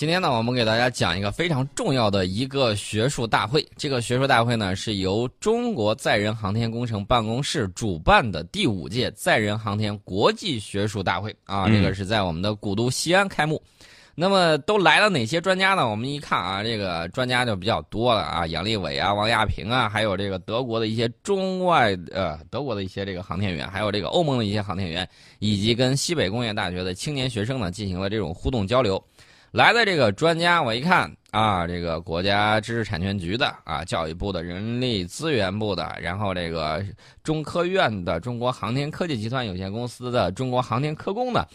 今天呢，我们给大家讲一个非常重要的一个学术大会。这个学术大会呢，是由中国载人航天工程办公室主办的第五届载人航天国际学术大会啊。这个是在我们的古都西安开幕。那么都来了哪些专家呢？我们一看啊，这个专家就比较多了啊，杨利伟啊，王亚平啊，还有这个德国的一些中外呃，德国的一些这个航天员，还有这个欧盟的一些航天员，以及跟西北工业大学的青年学生呢进行了这种互动交流。来的这个专家，我一看啊，这个国家知识产权局的啊，教育部的人力资源部的，然后这个中科院的中国航天科技集团有限公司的中国航天科工的。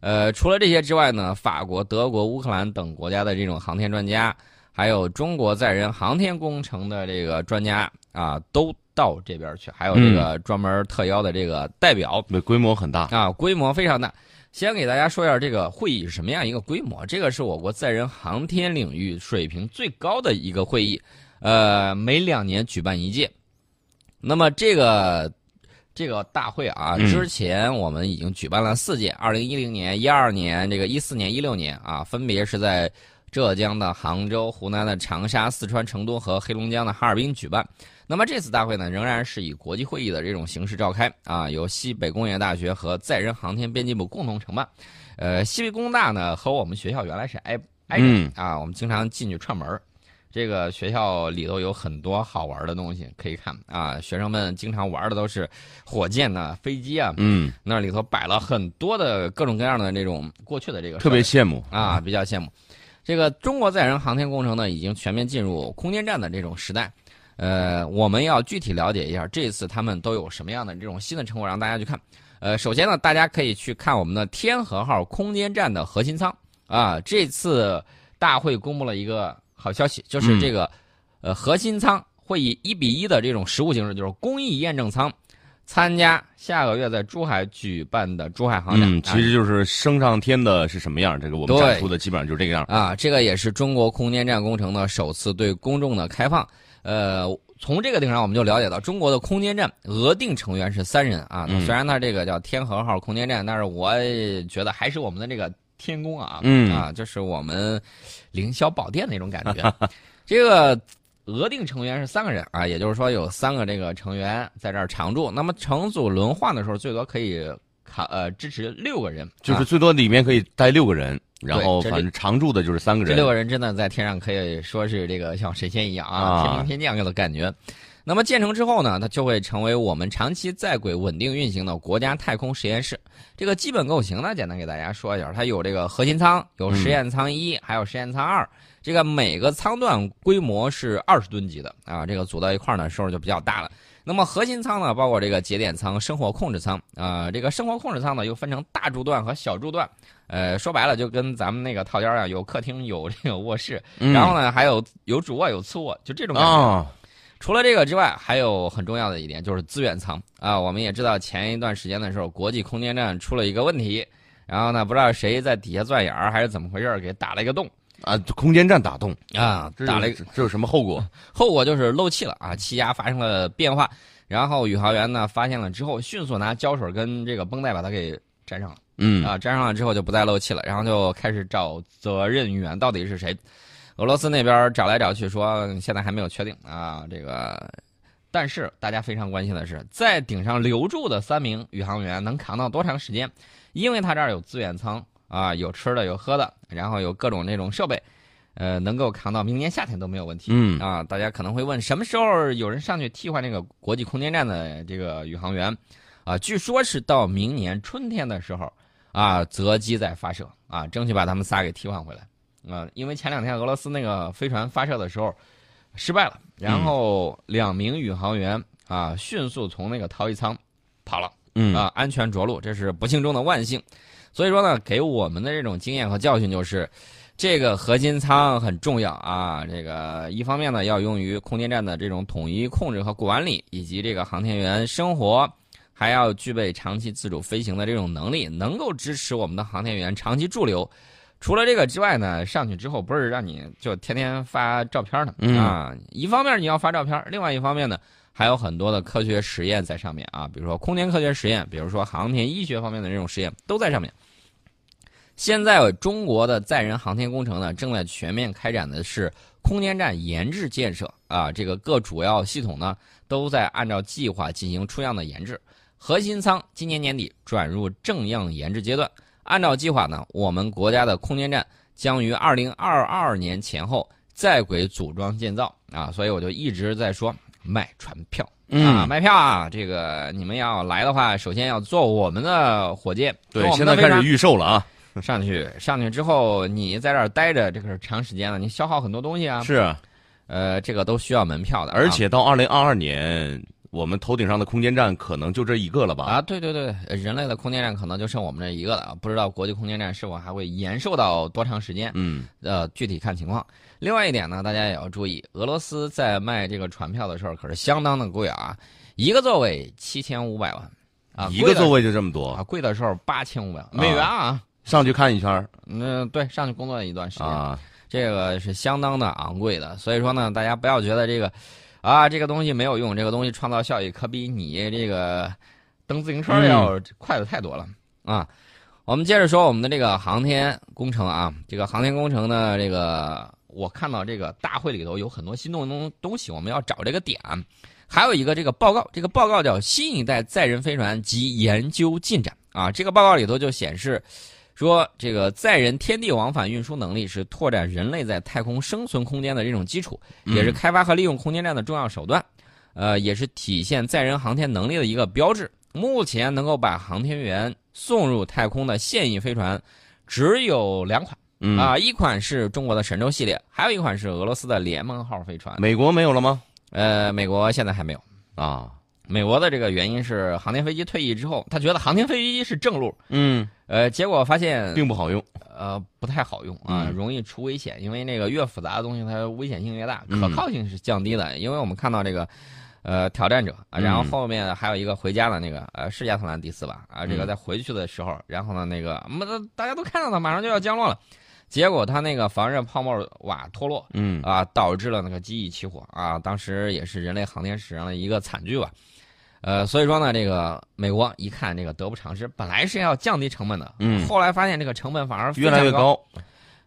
呃，除了这些之外呢，法国、德国、乌克兰等国家的这种航天专家，还有中国载人航天工程的这个专家啊，都到这边去。还有这个专门特邀的这个代表，规模很大啊，规模非常大。先给大家说一下这个会议是什么样一个规模。这个是我国载人航天领域水平最高的一个会议，呃，每两年举办一届。那么这个。这个大会啊，之前我们已经举办了四届，二零一零年、一二年、这个一四年、一六年啊，分别是在浙江的杭州、湖南的长沙、四川成都和黑龙江的哈尔滨举办。那么这次大会呢，仍然是以国际会议的这种形式召开啊，由西北工业大学和载人航天编辑部共同承办。呃，西北工大呢和我们学校原来是挨挨着啊，我们经常进去串门儿。这个学校里头有很多好玩的东西可以看啊，学生们经常玩的都是火箭呐、飞机啊，嗯，那里头摆了很多的各种各样的那种过去的这个，特别羡慕啊，比较羡慕。这个中国载人航天工程呢，已经全面进入空间站的这种时代，呃，我们要具体了解一下这次他们都有什么样的这种新的成果，让大家去看。呃，首先呢，大家可以去看我们的天河号空间站的核心舱啊，这次大会公布了一个。好消息就是这个，呃，核心舱会以一比一的这种实物形式，就是工艺验证舱，参加下个月在珠海举办的珠海航展。嗯，其实就是升上天的是什么样，这个我们展出的基本上就是这个样啊。这个也是中国空间站工程的首次对公众的开放。呃，从这个地方我们就了解到，中国的空间站额定成员是三人啊。虽然它这个叫天河号空间站，但是我觉得还是我们的这个。天宫啊，嗯啊，就是我们凌霄宝殿那种感觉。这个额定成员是三个人啊，也就是说有三个这个成员在这儿常驻。那么成组轮换的时候，最多可以卡呃支持六个人，就是最多里面可以待六个人。然后反正常住的就是三个人。这六个人真的在天上可以说是这个像神仙一样啊，天兵天将样的感觉。那么建成之后呢，它就会成为我们长期在轨稳定运行的国家太空实验室。这个基本构型呢，简单给大家说一下，它有这个核心舱，有实验舱一，还有实验舱二。这个每个舱段规模是二十吨级的啊，这个组到一块儿呢，时候就比较大了。那么核心舱呢，包括这个节点舱、生活控制舱啊，这个生活控制舱呢又分成大柱段和小柱段。呃，说白了就跟咱们那个套间啊，有客厅，有这个卧室，然后呢还有有主卧，有次卧，就这种感觉。除了这个之外，还有很重要的一点就是资源舱啊。我们也知道前一段时间的时候，国际空间站出了一个问题，然后呢，不知道谁在底下钻眼儿还是怎么回事，给打了一个洞啊。空间站打洞啊，打了这有什么后果？后果就是漏气了啊，气压发生了变化。然后宇航员呢发现了之后，迅速拿胶水跟这个绷带把它给粘上了。嗯啊，粘上了之后就不再漏气了，然后就开始找责任源到底是谁。俄罗斯那边找来找去，说现在还没有确定啊。这个，但是大家非常关心的是，在顶上留住的三名宇航员能扛到多长时间？因为他这儿有资源舱啊，有吃的，有喝的，然后有各种那种设备，呃，能够扛到明年夏天都没有问题。嗯啊，大家可能会问，什么时候有人上去替换那个国际空间站的这个宇航员？啊，据说是到明年春天的时候啊，择机再发射啊，争取把他们仨给替换回来。啊，因为前两天俄罗斯那个飞船发射的时候失败了，然后两名宇航员啊迅速从那个逃逸舱跑了，嗯啊安全着陆，这是不幸中的万幸。所以说呢，给我们的这种经验和教训就是，这个核心舱很重要啊。这个一方面呢要用于空间站的这种统一控制和管理，以及这个航天员生活，还要具备长期自主飞行的这种能力，能够支持我们的航天员长期驻留。除了这个之外呢，上去之后不是让你就天天发照片的啊！一方面你要发照片，另外一方面呢，还有很多的科学实验在上面啊，比如说空间科学实验，比如说航天医学方面的这种实验都在上面。现在中国的载人航天工程呢，正在全面开展的是空间站研制建设。啊，这个各主要系统呢都在按照计划进行出样的研制，核心舱今年年底转入正样研制阶段。按照计划呢，我们国家的空间站将于二零二二年前后在轨组装建造啊，所以我就一直在说卖船票。啊，卖票啊，这个你们要来的话，首先要坐我们的火箭，对，现在开始预售了啊。上去，上去之后，你在这儿待着，这个是长时间了，你消耗很多东西啊。是，呃，这个都需要门票的。而且到二零二二年，我们头顶上的空间站可能就这一个了吧？啊，对对对，人类的空间站可能就剩我们这一个了。不知道国际空间站是否还会延寿到多长时间？嗯，呃，具体看情况。另外一点呢，大家也要注意，俄罗斯在卖这个船票的时候可是相当的贵啊，一个座位七千五百万啊，一个座位就这么多啊，贵的时候八千五百万美元啊。上去看一圈嗯，对，上去工作一段时间啊，这个是相当的昂贵的。所以说呢，大家不要觉得这个，啊，这个东西没有用，这个东西创造效益可比你这个蹬自行车要快的太多了啊。我们接着说我们的这个航天工程啊，这个航天工程呢，这个我看到这个大会里头有很多新动东东西，我们要找这个点。还有一个这个报告，这个报告叫《新一代载人飞船及研究进展》啊，这个报告里头就显示。说这个载人天地往返运输能力是拓展人类在太空生存空间的这种基础，也是开发和利用空间站的重要手段，呃，也是体现载人航天能力的一个标志。目前能够把航天员送入太空的现役飞船只有两款，啊，一款是中国的神舟系列，还有一款是俄罗斯的联盟号飞船。美国没有了吗？呃，美国现在还没有啊。美国的这个原因是航天飞机退役之后，他觉得航天飞机是正路，嗯，呃，结果发现并不好用，呃，不太好用啊，容易出危险，因为那个越复杂的东西，它危险性越大，可靠性是降低的。因为我们看到这个，呃，挑战者啊，然后后面还有一个回家的那个，呃，是亚特兰蒂斯吧？啊，这个在回去的时候，然后呢，那个，们大家都看到它马上就要降落了，结果它那个防热泡沫瓦脱落，嗯，啊，导致了那个机翼起火啊，当时也是人类航天史上的一个惨剧吧。呃，所以说呢，这个美国一看这个得不偿失，本来是要降低成本的，嗯，后来发现这个成本反而越来越高，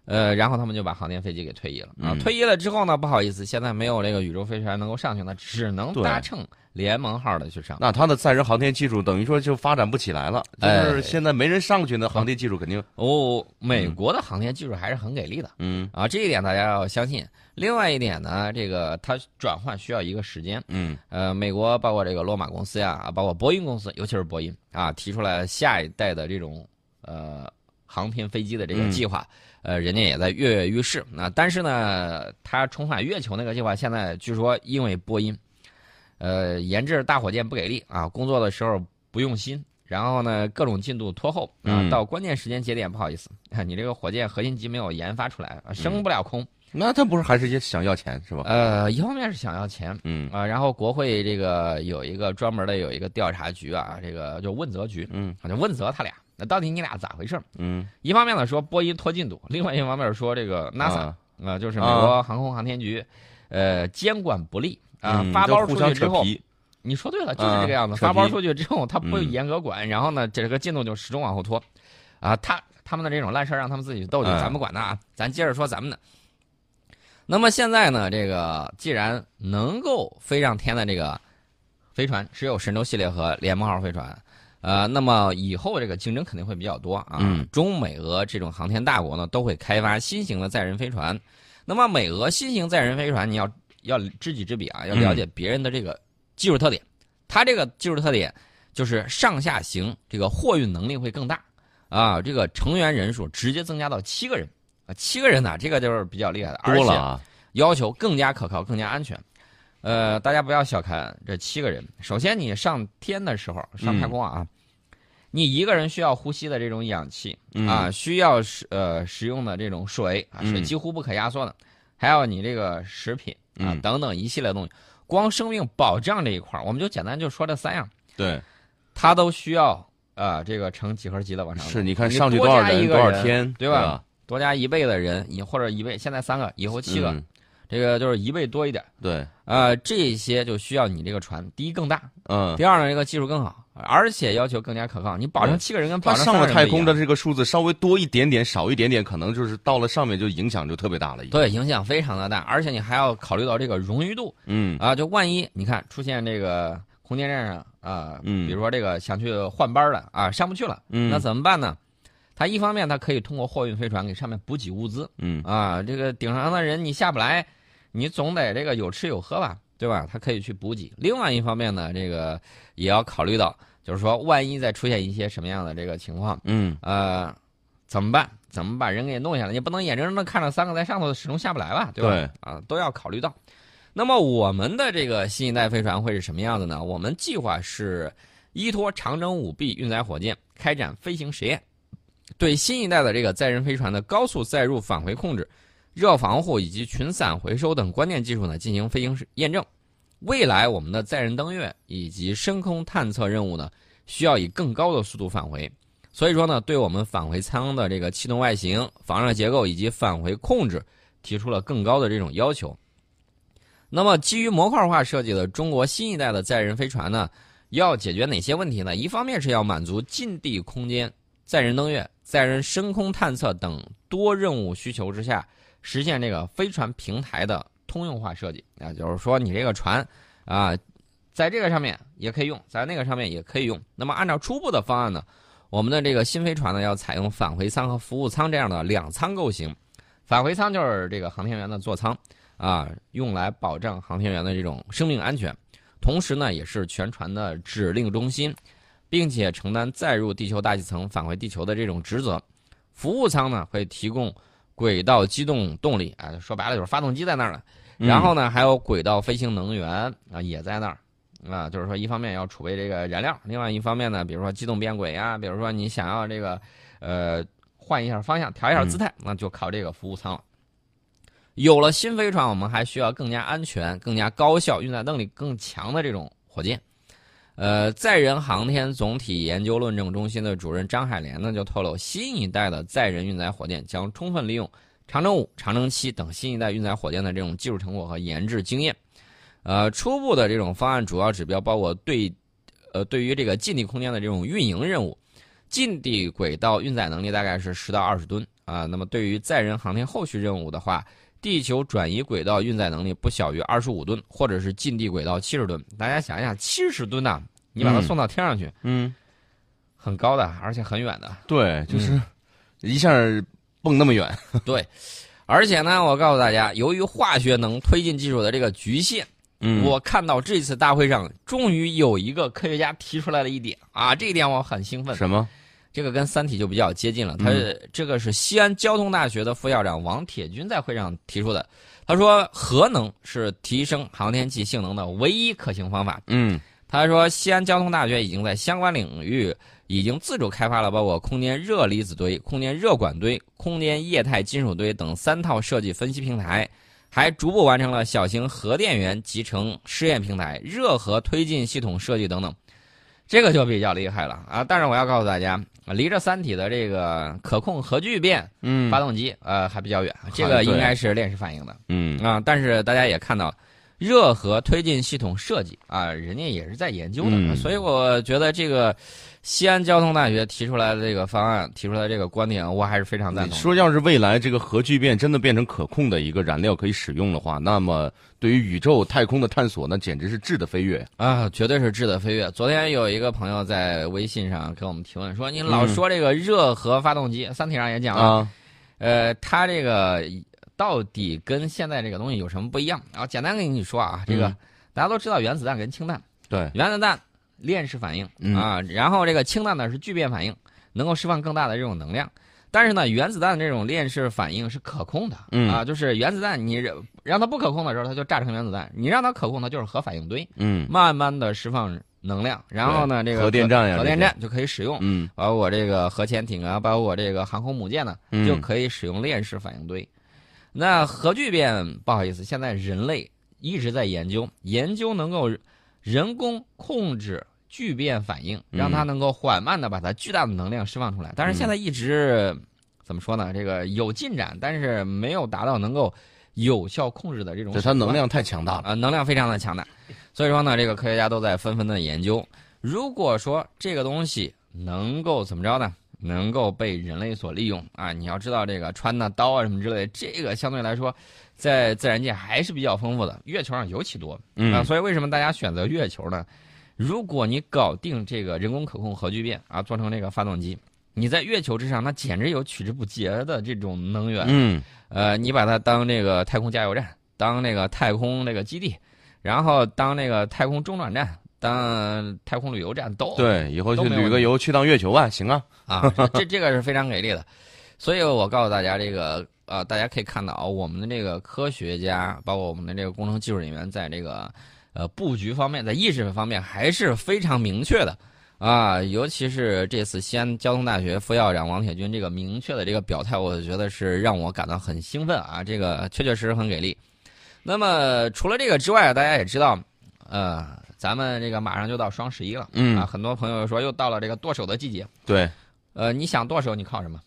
呃，然后他们就把航天飞机给退役了啊。退役了之后呢，不好意思，现在没有这个宇宙飞船能够上去呢，只能搭乘联盟号的去上。那它的载人航天技术等于说就发展不起来了，就是现在没人上去呢，航天技术肯定哦。美国的航天技术还是很给力的，嗯啊，这一点大家要相信。另外一点呢，这个它转换需要一个时间。嗯，呃，美国包括这个罗马公司呀，包括波音公司，尤其是波音啊，提出来下一代的这种呃航天飞机的这个计划，呃，人家也在跃跃欲试。那但是呢，它重返月球那个计划，现在据说因为波音，呃，研制大火箭不给力啊，工作的时候不用心，然后呢，各种进度拖后啊，到关键时间节点，不好意思，你这个火箭核心机没有研发出来，升不了空。那他不是还是也想要钱是吧？呃，一方面是想要钱，嗯啊，然后国会这个有一个专门的有一个调查局啊，这个就问责局，嗯，就问责他俩，那到底你俩咋回事？嗯，一方面呢说波音拖进度，另外一方面说这个 NASA 啊，就是美国航空航天局，呃，监管不力啊，发包出去之后，你说对了，就是这个样子，发包出去之后他不会严格管，然后呢，这个进度就始终往后拖，啊，他他们的这种烂事让他们自己斗去，咱不管啊，咱接着说咱们的。那么现在呢，这个既然能够飞上天的这个飞船只有神舟系列和联盟号飞船，呃，那么以后这个竞争肯定会比较多啊。中美俄这种航天大国呢，都会开发新型的载人飞船。那么美俄新型载人飞船，你要要知己知彼啊，要了解别人的这个技术特点。它这个技术特点就是上下行这个货运能力会更大啊，这个成员人数直接增加到七个人。啊，七个人呢，这个就是比较厉害的，多了，要求更加可靠、更加安全。呃，大家不要小看这七个人。首先，你上天的时候，上太空啊，你一个人需要呼吸的这种氧气啊，需要使呃使用的这种水啊，水几乎不可压缩的。还有你这个食品啊等等一系列东西，光生命保障这一块我们就简单就说这三样。对，它都需要啊，这个成几何级的往上。是，你看上去多少人多少天，对吧？多加一倍的人，你或者一倍，现在三个，以后七个，这个就是一倍多一点。对，呃，这些就需要你这个船，第一更大，嗯，第二呢，这个技术更好，而且要求更加可靠。你保证七个人跟保证个人不一样。太空的这个数字稍微多一点点、少一点点，可能就是到了上面就影响就特别大了。对影响非常的大，而且你还要考虑到这个荣誉度。嗯。啊，就万一你看出现这个空间站上啊，嗯。比如说这个想去换班了啊上不去了，嗯，那怎么办呢？它一方面它可以通过货运飞船给上面补给物资嗯。啊，这个顶上的人你下不来，你总得这个有吃有喝吧，对吧？它可以去补给。另外一方面呢，这个也要考虑到，就是说万一再出现一些什么样的这个情况，嗯呃，怎么办？怎么把人给弄下来？你不能眼睁睁的看着三个在上头始终下不来吧？对吧？对啊，都要考虑到。那么我们的这个新一代飞船会是什么样子呢？我们计划是依托长征五 B 运载火箭开展飞行实验，对新一代的这个载人飞船的高速载入返回控制、热防护以及群散回收等关键技术呢进行飞行验证。未来我们的载人登月以及深空探测任务呢，需要以更高的速度返回。所以说呢，对我们返回舱的这个气动外形、防热结构以及返回控制提出了更高的这种要求。那么，基于模块化设计的中国新一代的载人飞船呢，要解决哪些问题呢？一方面是要满足近地空间、载人登月、载人深空探测等多任务需求之下，实现这个飞船平台的通用化设计啊，就是说你这个船啊，在这个上面也可以用，在那个上面也可以用。那么，按照初步的方案呢，我们的这个新飞船呢，要采用返回舱和服务舱这样的两舱构型。返回舱就是这个航天员的座舱啊，用来保障航天员的这种生命安全，同时呢，也是全船的指令中心，并且承担载入地球大气层返回地球的这种职责。服务舱呢，会提供轨道机动动力啊，说白了就是发动机在那儿了。然后呢，还有轨道飞行能源啊，也在那儿。啊，就是说，一方面要储备这个燃料，另外一方面呢，比如说机动变轨啊，比如说你想要这个，呃，换一下方向，调一下姿态，那就靠这个服务舱了。有了新飞船，我们还需要更加安全、更加高效、运载能力更强的这种火箭。呃，载人航天总体研究论证中心的主任张海莲呢就透露，新一代的载人运载火箭将充分利用长征五、长征七等新一代运载火箭的这种技术成果和研制经验。呃，初步的这种方案主要指标包括对，呃，对于这个近地空间的这种运营任务，近地轨道运载能力大概是十到二十吨啊。那么对于载人航天后续任务的话，地球转移轨道运载能力不小于二十五吨，或者是近地轨道七十吨。大家想一想，七十吨呐，你把它送到天上去，嗯，很高的，而且很远的。对，就是一下蹦那么远。对，而且呢，我告诉大家，由于化学能推进技术的这个局限。嗯，我看到这次大会上，终于有一个科学家提出来了一点啊，这一点我很兴奋。什么？这个跟《三体》就比较接近了。他、这个是西安交通大学的副校长王铁军在会上提出的。他说，核能是提升航天器性能的唯一可行方法。嗯，他说，西安交通大学已经在相关领域已经自主开发了包括空间热离子堆、空间热管堆、空间液态金属堆等三套设计分析平台。还逐步完成了小型核电源集成试验平台、热核推进系统设计等等，这个就比较厉害了啊！但是我要告诉大家，离着三体的这个可控核聚变嗯发动机，呃，还比较远，这个应该是链式反应的，嗯啊。但是大家也看到，热核推进系统设计啊，人家也是在研究的，嗯所以我觉得这个西安交通大学提出来的这个方案，提出来这个观点，我还是非常赞同说，要是未来这个核聚变真的变成可控的一个燃料可以使用的话，那么对于宇宙太空的探索，那简直是质的飞跃。啊，绝对是质的飞跃。昨天有一个朋友在微信上给我们提问说：“你老说这个热核发动机，三体上也讲了，啊，呃，它这个到底跟现在这个东西有什么不一样？”然后简单跟你说啊，这个、嗯大家都知道原子弹跟氢弹，对，原子弹链式反应、嗯啊，然后这个氢弹呢是聚变反应，能够释放更大的这种能量。但是呢，原子弹这种链式反应是可控的、嗯。啊，就是原子弹你让让它不可控的时候，它就炸成原子弹；你让它可控，它就是核反应堆。嗯。慢慢的释放能量，然后呢，这个核电站呀核电站就可以使用，嗯。包括这个核潜艇啊，包括我这个航空母舰呢，嗯。就可以使用链式反应堆。那核聚变，不好意思，现在人类一直在研究，研究能够人工控制聚变反应，嗯让它能够缓慢的把它巨大的能量释放出来。但是现在一直怎么说呢？这个有进展，但是没有达到能够有效控制的这种手段。这它能量太强大了。啊，能量非常的强大，所以说呢，这个科学家都在纷纷的研究。如果说这个东西能够怎么着呢？能够被人类所利用啊！你要知道，这个穿的刀啊什么之类，这个相对来说，在自然界还是比较丰富的。月球上尤其多啊，所以为什么大家选择月球呢？如果你搞定这个人工可控核聚变啊，做成这个发动机，你在月球之上，那简直有取之不竭的这种能源。嗯，呃，你把它当这个太空加油站，当那个太空那个基地，然后当那个太空中转站。当太空旅游站都对，以后去旅个游，去趟月球吧，行啊啊，这这个是非常给力的，所以我告诉大家，这个呃，大家可以看到我们的这个科学家，包括我们的这个工程技术人员，在这个呃布局方面，在意识方面还是非常明确的啊，尤其是这次西安交通大学副校长王铁军这个明确的这个表态，我觉得是让我感到很兴奋啊，这个确确实实很给力。那么除了这个之外，大家也知道，呃。咱们这个马上就到双十一了，嗯啊，很多朋友说又到了这个剁手的季节，对，呃，你想剁手，你靠什么？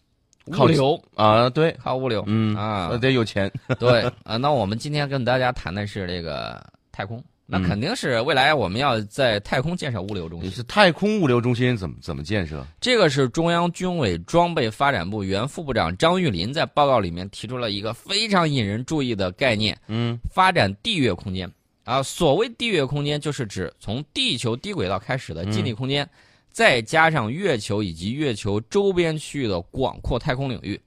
靠流啊，对，靠物流，嗯啊，得有钱，对啊。那我们今天跟大家谈的是这个太空，那肯定是未来我们要在太空建设物流中心。是太空物流中心怎么怎么建设？这个是中央军委装备发展部原副部长张玉林在报告里面提出了一个非常引人注意的概念，嗯，发展地月空间。啊，所谓地月空间，就是指从地球低轨道开始的近地空间，再加上月球以及月球周边区域的广阔太空领域。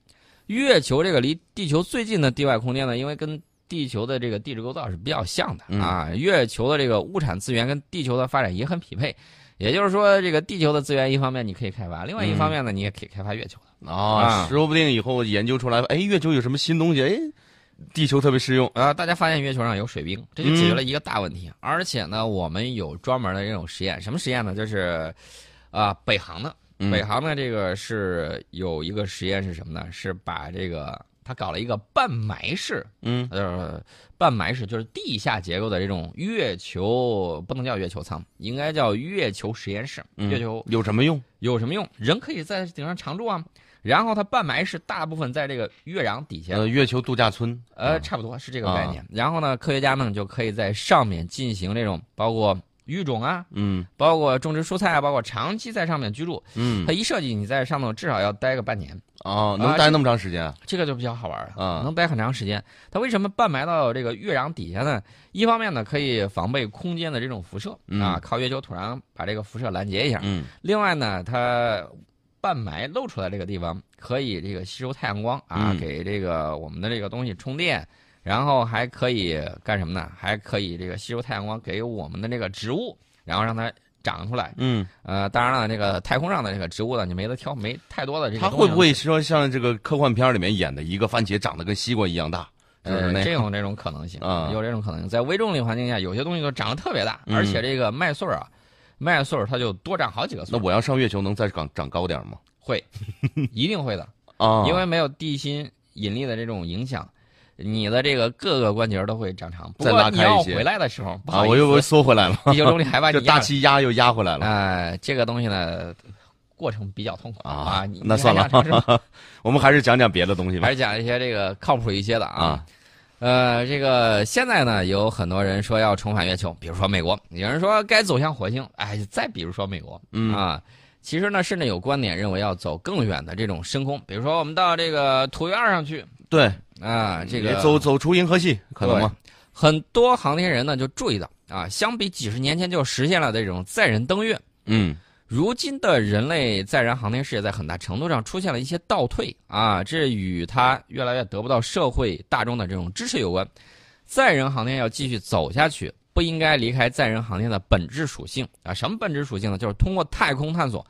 月球这个离地球最近的地外空间呢，因为跟地球的这个地质构造是比较像的啊。月球的这个物产资源跟地球的发展也很匹配，也就是说，这个地球的资源一方面你可以开发，另外一方面呢，你也可以开发月球的啊。说不定以后研究出来，哎，月球有什么新东西，哎。地球特别适用啊！大家发现月球上有水冰，这就解决了一个大问题。而且呢，我们有专门的这种实验，什么实验呢？就是，啊，北航的，北航的这个是有一个实验是什么呢？是把这个他搞了一个半埋式，嗯，呃，半埋式就是地下结构的这种月球，不能叫月球舱，应该叫月球实验室。月球有什么用？有什么用？人可以在顶上常住啊。然后它半埋是大部分在这个月壤底下，呃，月球度假村，呃，差不多是这个概念。然后呢，科学家们就可以在上面进行这种包括育种啊，嗯，包括种植蔬菜啊，包括长期在上面居住，嗯，它一设计你在上头至少要待个半年哦，能待那么长时间？这个就比较好玩了啊，能待很长时间。它为什么半埋到这个月壤底下呢？一方面呢，可以防备空间的这种辐射啊，靠月球土壤把这个辐射拦截一下。嗯，另外呢，它。半埋露出来这个地方可以这个吸收太阳光啊，给这个我们的这个东西充电，然后还可以干什么呢？还可以这个吸收太阳光给我们的这个植物，然后让它长出来。嗯，呃，当然了，这个太空上的这个植物呢，你没得挑，没太多的这个。它会不会说像这个科幻片里面演的一个番茄长得跟西瓜一样大？呃，这种这种可能性 啊，有这种可能性。在微重力环境下，有些东西都长得特别大，而且这个麦穗啊。麦穗儿它就多长好几个穗。那我要上月球能再长长高点吗？会，一定会的啊！因为没有地心引力的这种影响，你的这个各个关节都会长长。再拉开一些。你要回来的时候，啊，我又我缩回来了。地球重力还把 你大气压又压回来了。哎，这个东西呢，过程比较痛苦啊。那算了，我们还是讲讲别的东西吧。还是讲一些这个靠谱一些的啊。呃，这个现在呢，有很多人说要重返月球，比如说美国，有人说该走向火星，哎，再比如说美国，嗯啊，其实呢，甚至有观点认为要走更远的这种深空，比如说我们到这个土卫二上去，对，啊，这个走走出银河系，可能吗？很多航天人呢就注意到，啊，相比几十年前就实现了这种载人登月，嗯。如今的人类载人航天事业在很大程度上出现了一些倒退啊，这与它越来越得不到社会大众的这种支持有关。载人航天要继续走下去，不应该离开载人航天的本质属性啊。什么本质属性呢？就是通过太空探索，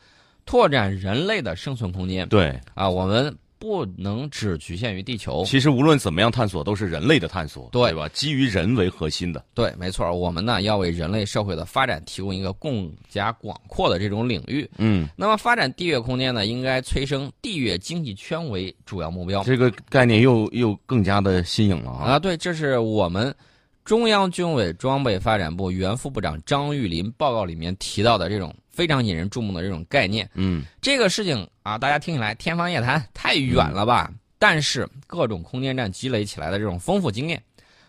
拓展人类的生存空间。对啊，我们。不能只局限于地球。其实无论怎么样探索，都是人类的探索，对吧？基于人为核心的。对，没错。我们呢要为人类社会的发展提供一个更加广阔的这种领域。嗯。那么发展地月空间呢，应该催生地月经济圈为主要目标。这个概念又又更加的新颖了啊！啊，对，这是我们中央军委装备发展部原副部长张玉林报告里面提到的这种。非常引人注目的这种概念，嗯，这个事情啊，大家听起来天方夜谭，太远了吧？但是各种空间站积累起来的这种丰富经验，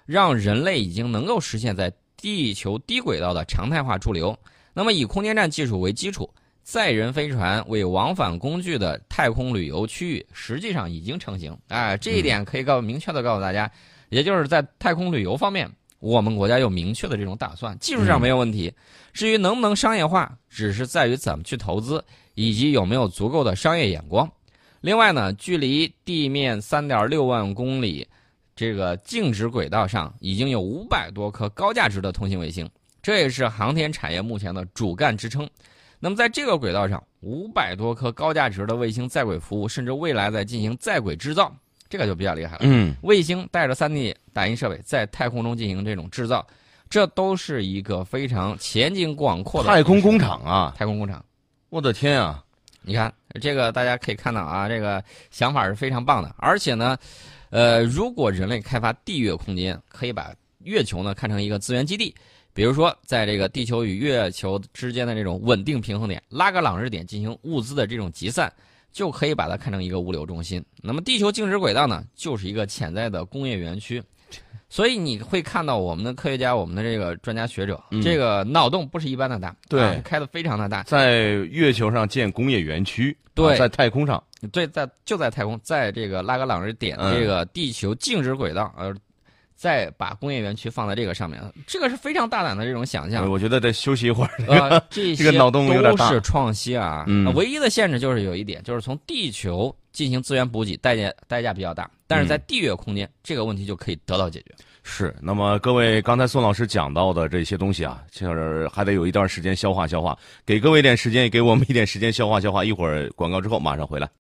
让人类已经能够实现在地球低轨道的常态化驻留。那么以空间站技术为基础，载人飞船为往返工具的太空旅游区域实际上已经成型。哎，这一点可以告明确的告诉大家，也就是在太空旅游方面，我们国家有明确的这种打算，技术上没有问题。至于能不能商业化，只是在于怎么去投资，以及有没有足够的商业眼光。另外呢，距离地面三点六万公里，这个静止轨道上已经有五百多颗高价值的通信卫星，这也是航天产业目前的主干支撑。那么在这个轨道上，五百多颗高价值的卫星在轨服务，甚至未来在进行在轨制造，这个就比较厉害了。嗯，卫星带着 3D 打印设备在太空中进行这种制造，这都是一个非常前景广阔的太空工厂啊！太空工厂。我的天啊！你看这个，大家可以看到啊，这个想法是非常棒的。而且呢，呃，如果人类开发地月空间，可以把月球呢看成一个资源基地，比如说在这个地球与月球之间的这种稳定平衡点、拉格朗日点进行物资的这种集散，就可以把它看成一个物流中心。那么地球静止轨道呢，就是一个潜在的工业园区。所以你会看到我们的科学家、我们的这个专家学者，嗯。这个脑洞不是一般的大，对。啊开的非常的大。在月球上建工业园区，对。啊在太空上，对，在就在太空，在这个拉格朗日点嗯。这个地球静止轨道，呃，再把工业园区放在这个上面，这个是非常大胆的这种想象。我觉得得休息一会儿。呃，这些这个脑洞有点大都是创新啊。唯一的限制就是有一点，就是从地球进行资源补给，代价代价比较大，但是在嗯地月空间，这个问题就可以得到解决。是，那么各位刚才宋老师讲到的这些东西啊，就是还得有一段时间消化消化，给各位一点时间，也给我们一点时间消化消化。一会儿广告之后马上回来。